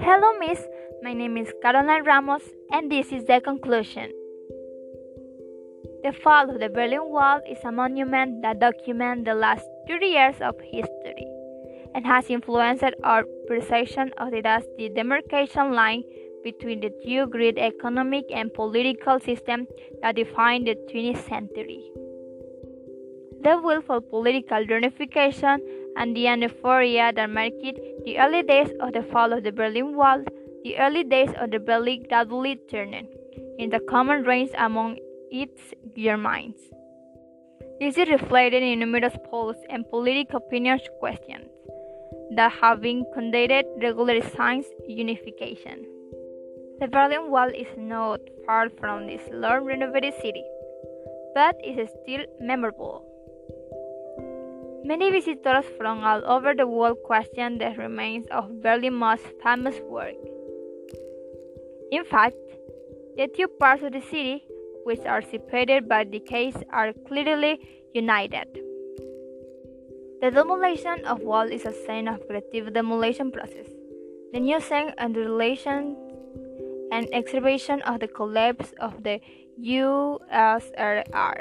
Hello, Miss. My name is Carolina Ramos, and this is the conclusion. The fall of the Berlin Wall is a monument that documents the last 30 years of history and has influenced our perception of it as the demarcation line between the two great economic and political systems that defined the 20th century. The will for political reunification and the euphoria that marked the early days of the fall of the Berlin Wall, the early days of the Berlin gradually turned the common reigns among its Germans. This is reflected in numerous polls and political opinion questions that have been conducted regular since unification. The Berlin Wall is not far from this long renovated city, but is still memorable. Many visitors from all over the world question the remains of Berlin's most famous work. In fact, the two parts of the city, which are separated by decades, are clearly united. The demolition of wall is a sign of creative demolition process. The new sign and the relation and exacerbation of the collapse of the USSR.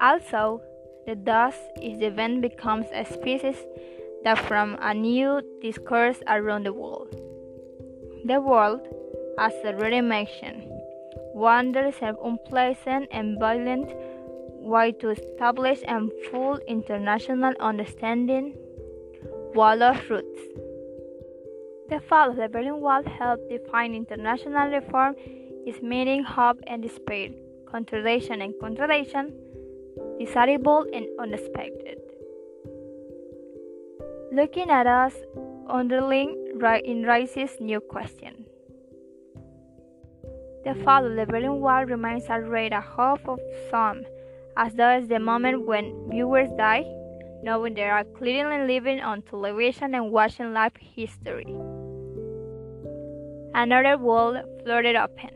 Also, the dust is the event becomes a species that from a new discourse around the world. The world, as already mentioned, wanders an unpleasant and violent way to establish a full international understanding wall of roots. The fall of the Berlin Wall helped define international reform, its meaning, hope, and despair, contradiction and contradiction, desirable and unexpected. Looking at us, underlying in raises new question. The fall of the Berlin Wall remains a ray of hope of some as does the moment when viewers die, knowing they are clearly living on television and watching live history. Another world floated open,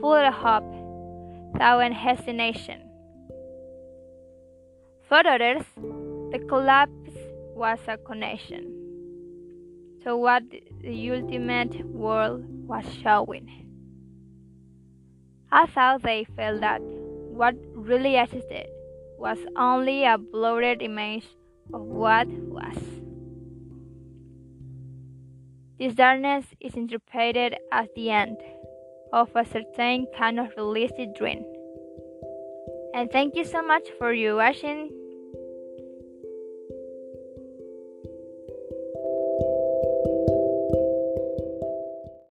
full of hope, without hesitation. For others, the collapse was a connection to what the ultimate world was showing. Thought they felt that what really existed was only a blurred image of what was. This darkness is interpreted as the end of a certain kind of realistic dream. And thank you so much for your watching.